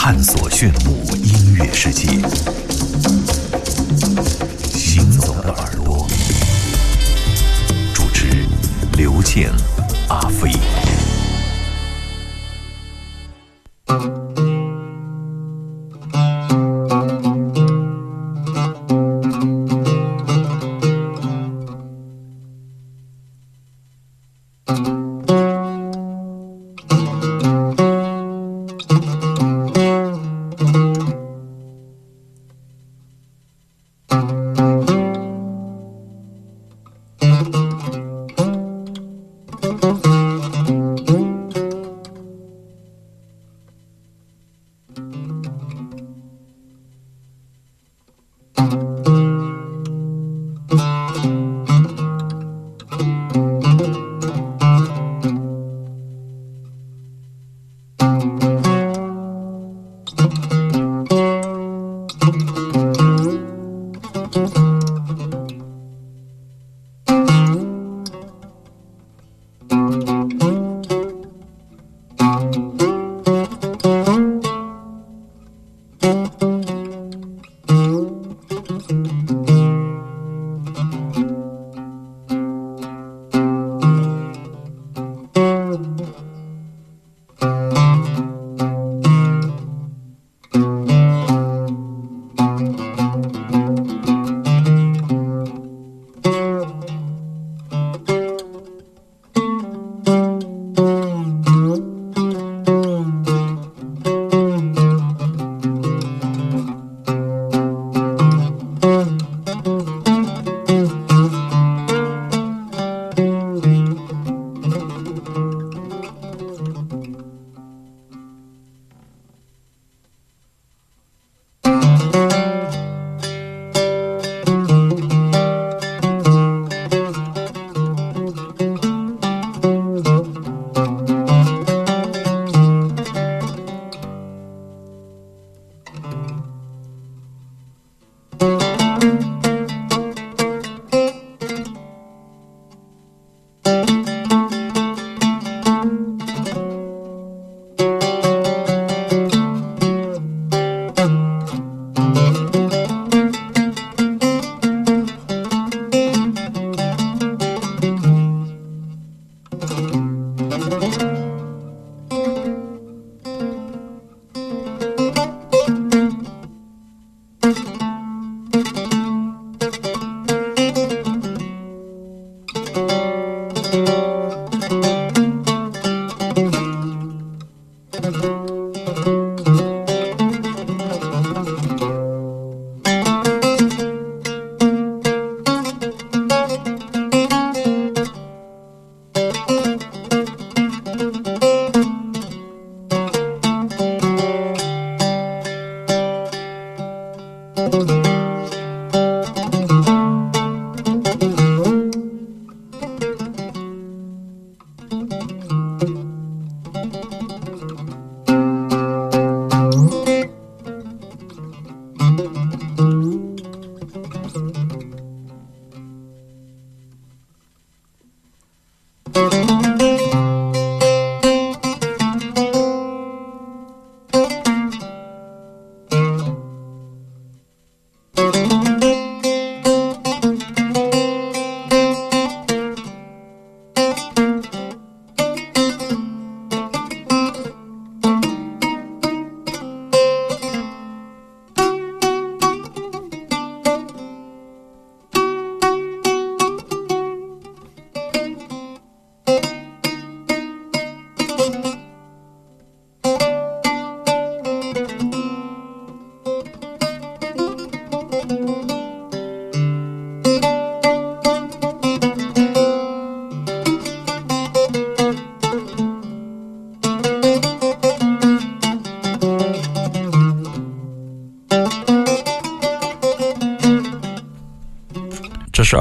探索炫目音乐世界。行走的耳朵，主持刘健、阿飞。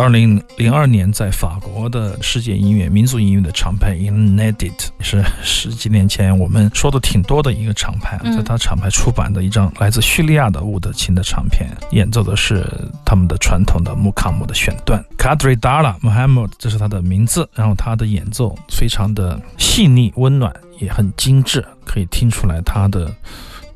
二零零二年在法国的世界音乐、民族音乐的厂牌 Inedit，是十几年前我们说的挺多的一个厂牌，在他厂牌出版的一张来自叙利亚的乌德琴的唱片，演奏的是他们的传统的穆卡姆的选段。Kadri Dala Muhammad，这是他的名字。然后他的演奏非常的细腻、温暖，也很精致，可以听出来他的。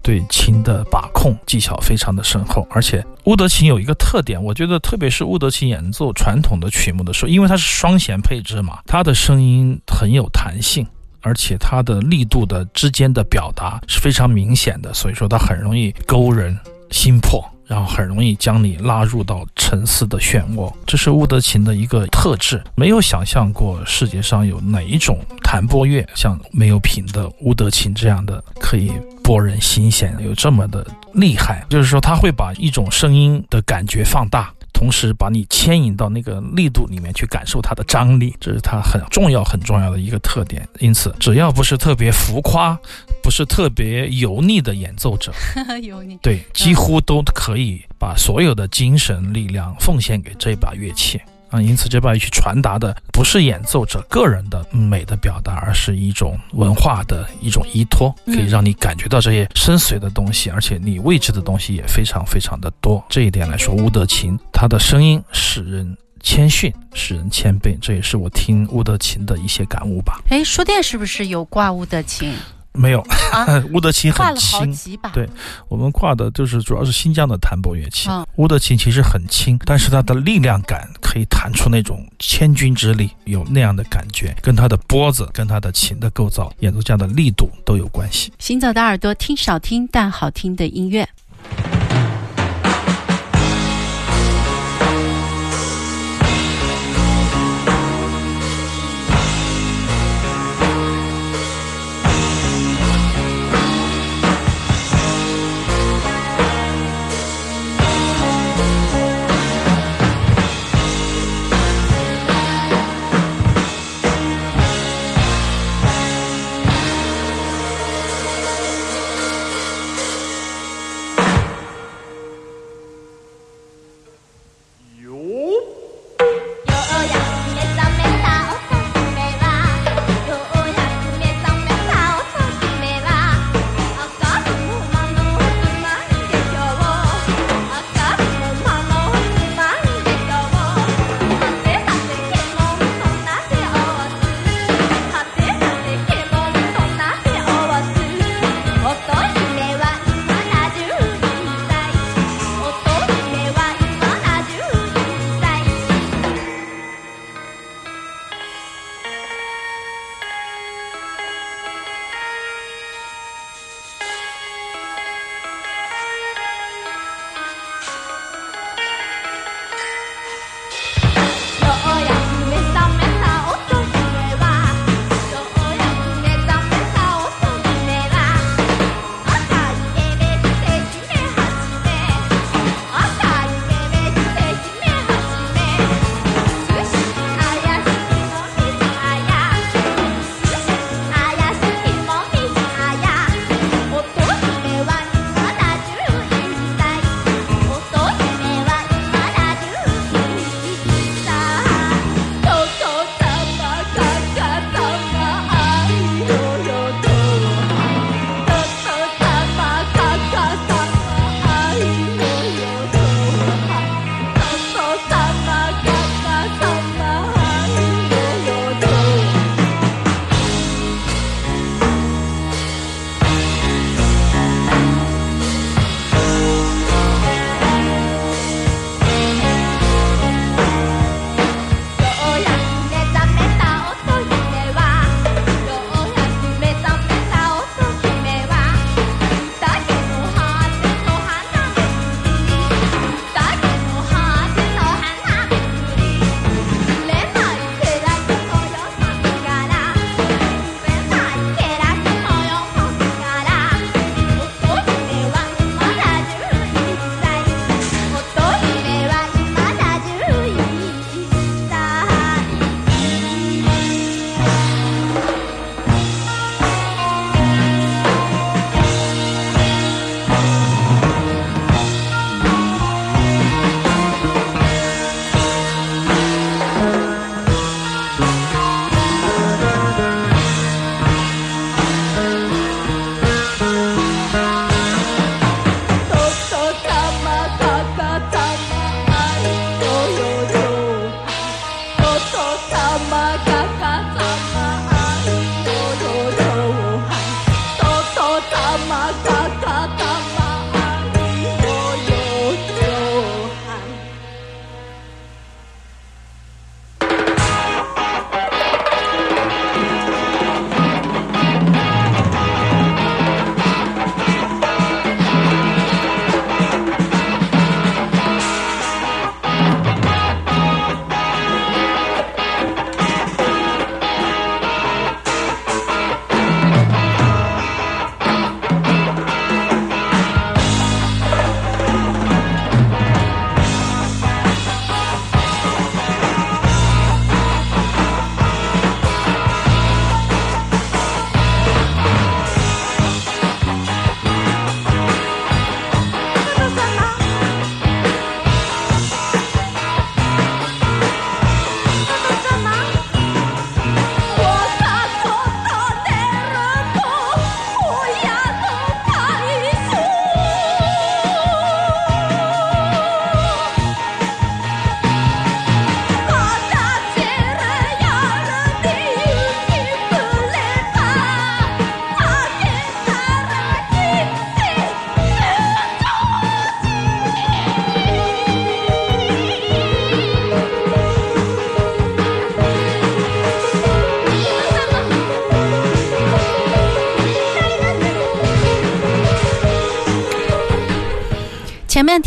对琴的把控技巧非常的深厚，而且乌德琴有一个特点，我觉得特别是乌德琴演奏传统的曲目的时候，因为它是双弦配置嘛，它的声音很有弹性，而且它的力度的之间的表达是非常明显的，所以说它很容易勾人心魄。然后很容易将你拉入到沉思的漩涡，这是乌德琴的一个特质。没有想象过世界上有哪一种弹拨乐像没有品的乌德琴这样的，可以拨人心弦，有这么的厉害。就是说，他会把一种声音的感觉放大。同时把你牵引到那个力度里面去感受它的张力，这是它很重要很重要的一个特点。因此，只要不是特别浮夸、不是特别油腻的演奏者，油腻对，几乎都可以把所有的精神力量奉献给这把乐器。啊，因此这把乐器传达的不是演奏者个人的美的表达，而是一种文化的一种依托，可以让你感觉到这些深邃的东西，而且你未知的东西也非常非常的多。这一点来说，乌德琴它的声音使人谦逊，使人谦卑，这也是我听乌德琴的一些感悟吧。哎，书店是不是有挂乌德琴？没有，乌德琴很轻，对，我们挂的就是主要是新疆的弹拨乐器。乌德琴其实很轻，但是它的力量感可以弹出那种千钧之力，有那样的感觉，跟它的拨子、跟它的琴的构造、演奏家的力度都有关系。行走的耳朵听少听但好听的音乐。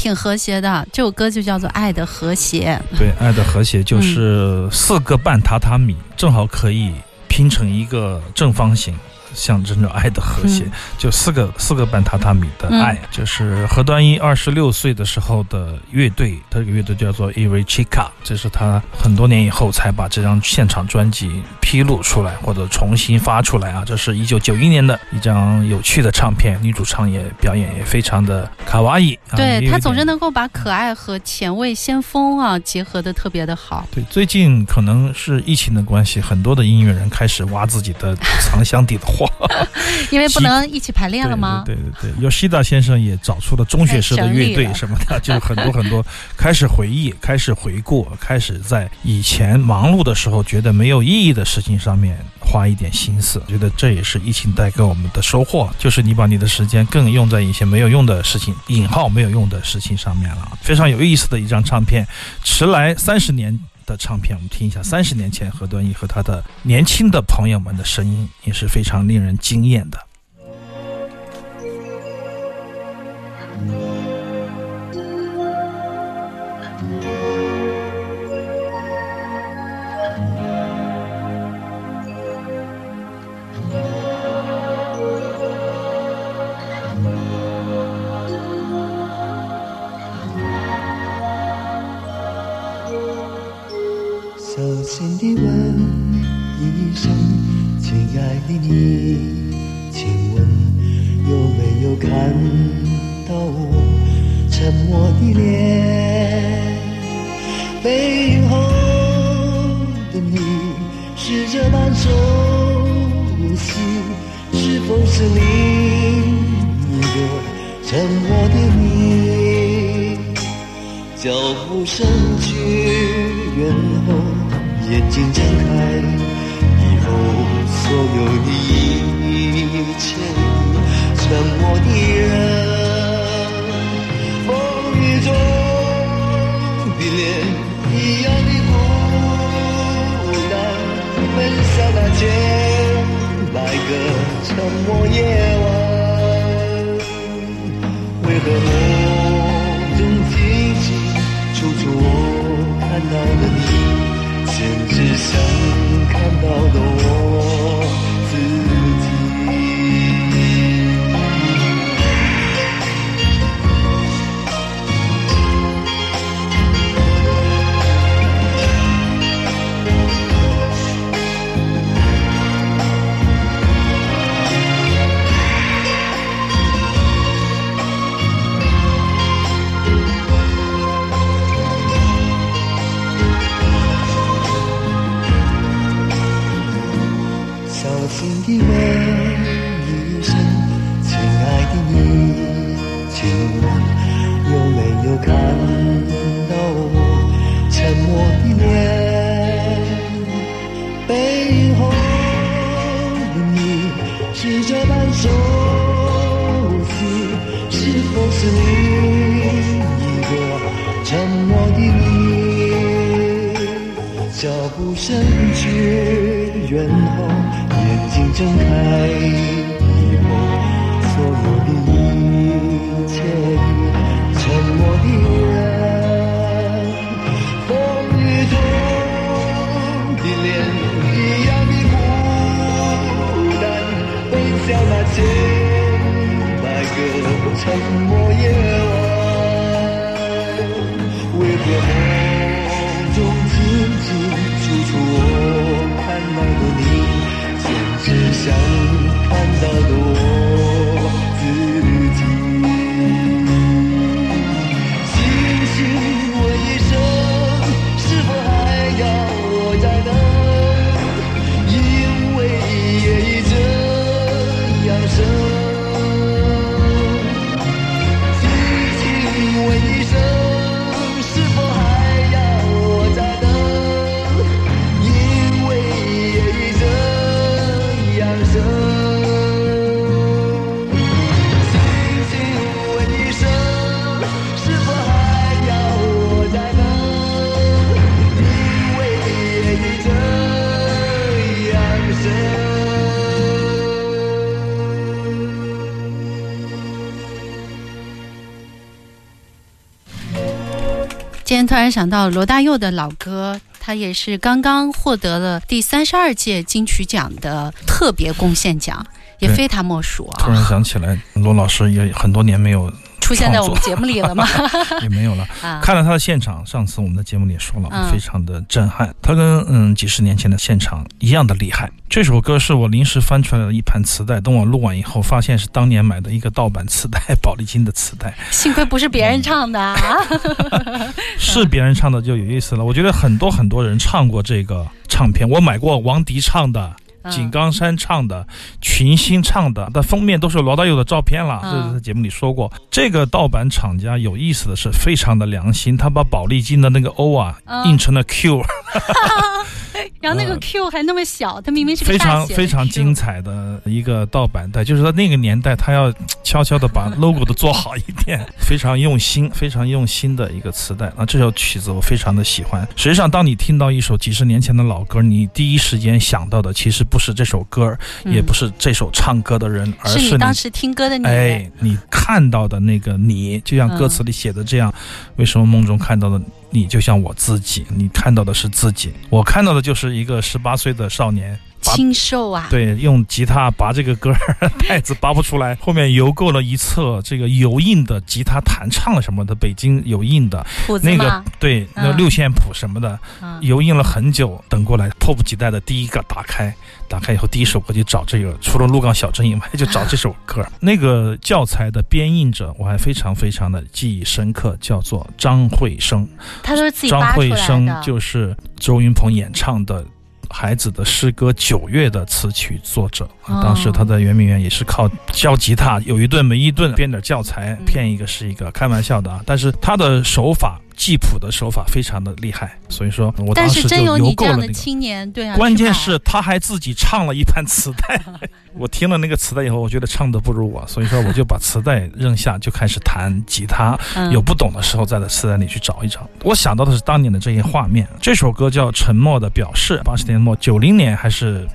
挺和谐的，这首歌就叫做《爱的和谐》。对，爱的和谐就是四个半榻榻米，正好可以拼成一个正方形。象征着爱的和谐，就四个四个半榻榻米的爱，就是何端一二十六岁的时候的乐队，他这个乐队叫做 e r i c h i k a 这是他很多年以后才把这张现场专辑披露出来或者重新发出来啊。这是一九九一年的一张有趣的唱片，女主唱也表演也非常的卡哇伊，对他总是能够把可爱和前卫先锋啊结合的特别的好。对，最近可能是疫情的关系，很多的音乐人开始挖自己的藏箱底的货。因为不能一起排练了吗？对对对，尤西达先生也找出了中学时的乐队什么的，就是很多很多开始回忆，开始回顾，开始在以前忙碌的时候觉得没有意义的事情上面花一点心思。觉得这也是疫情带给我们的收获，就是你把你的时间更用在一些没有用的事情（引号没有用的事情）上面了。非常有意思的一张唱片，迟来三十年。的唱片，我们听一下三十年前何端义和他的年轻的朋友们的声音，也是非常令人惊艳的。no more, yeah. 甚至远后，眼睛睁开以后，所有的一切已沉默的人，风雨中的脸一样的孤单，奔向那千百个沉默夜晚，为何？然想到罗大佑的老歌，他也是刚刚获得了第三十二届金曲奖的特别贡献奖，也非他莫属突然啊！想起来，罗老师也很多年没有出现在我们节目里了吗？也没有了。啊，看了他的现场，上次我们的节目里也说了，嗯非常的震撼。他跟嗯几十年前的现场一样的厉害。这首歌是我临时翻出来的一盘磁带，等我录完以后，发现是当年买的一个盗版磁带，宝丽金的磁带，幸亏不是别人唱的啊！是别人唱的就有意思了。我觉得很多很多人唱过这个唱片，我买过王迪唱的。井嗯冈山唱的，群星唱的，但封面都是罗大佑的照片了。嗯这是在节目里说过。这个盗版厂家有意思的是，非常的良心，他把宝丽金的那个 O 啊嗯印成了 Q，然后那个呃 Q 还那么小，它明明是个非常非常精彩的一个盗版带，就是在那个年代，他要悄悄的把 logo 都做好一点，非常用心，非常用心的一个磁带。那这首曲子我非常的喜欢。实际上，当你听到一首几十年前的老歌，你第一时间想到的其实不是这首歌，也不是这首唱歌的人，而嗯是是你当时听歌的你。哎，你看到的那个你，就像歌词里写的这样，为什么梦中看到的你就像我自己？你看到的是自己，我看到的就是一个十八岁的少年。把清瘦啊，对，用吉他拔这个歌儿带子拔不出来，后面邮购了一册这个油印的吉他弹唱什么的，北京有印的那个，对，那嗯六线谱什么的，嗯油印了很久，等过来，迫不及待的第一个打开，打开以后第一首歌就找这个，除了鹿港小镇以外，就找这首歌。那个教材的编印者我还非常非常的记忆深刻，叫做张惠生。他都是自己张扒出来惠生。就是周云鹏演唱的。孩子的诗歌《九月》的词曲作者，哦当时他在圆明园也是靠教吉他，有一顿没一顿，编点教材嗯骗一个是一个，开玩笑的啊。但是他的手法记谱的手法非常的厉害，所以说我当时就真有你这样的邮购了那个。青年，对啊，关键是他还自己唱了一盘磁带，我听了那个磁带以后，我觉得唱的不如我，所以说我就把磁带扔下，就开始弹吉他。嗯有不懂的时候，再在磁带里去找一找。我想到的是当年的这些画面。这首歌叫《沉默的表示》，八十年末九零年还是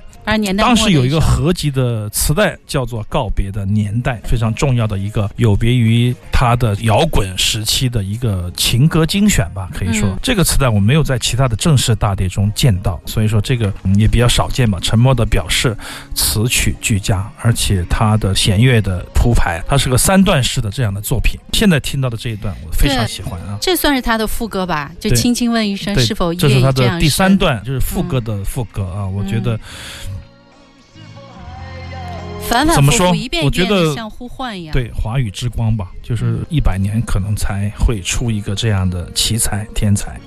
当时有一个合集的磁带，叫做《告别的年代》，非常重要的一个，有别于他的摇滚时期的一个情歌精选吧，可以说、嗯这个磁带我没有在其他的正式大碟中见到，所以说这个、嗯也比较少见吧。沉默的表示，词曲俱佳，而且他的弦乐的铺排，它是个三段式的这样的作品。现在听到的这一段，我非常喜欢啊。这算是他的副歌吧？就轻轻问一声是否这是愿意这样他的第三。段，就是副歌的副歌啊。我觉得反反怎么说复复一遍一我觉得遍的像呼唤一样。对华语之光吧，就是一百年可能才会出一个这样的奇才天才。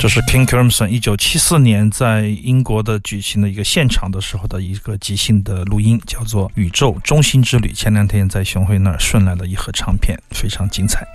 这是 King Crimson 一九七四年在英国的举行的一个现场的时候的一个即兴的录音，叫做《宇宙中心之旅》。前两天在熊辉那儿顺来了一盒唱片，非常精彩。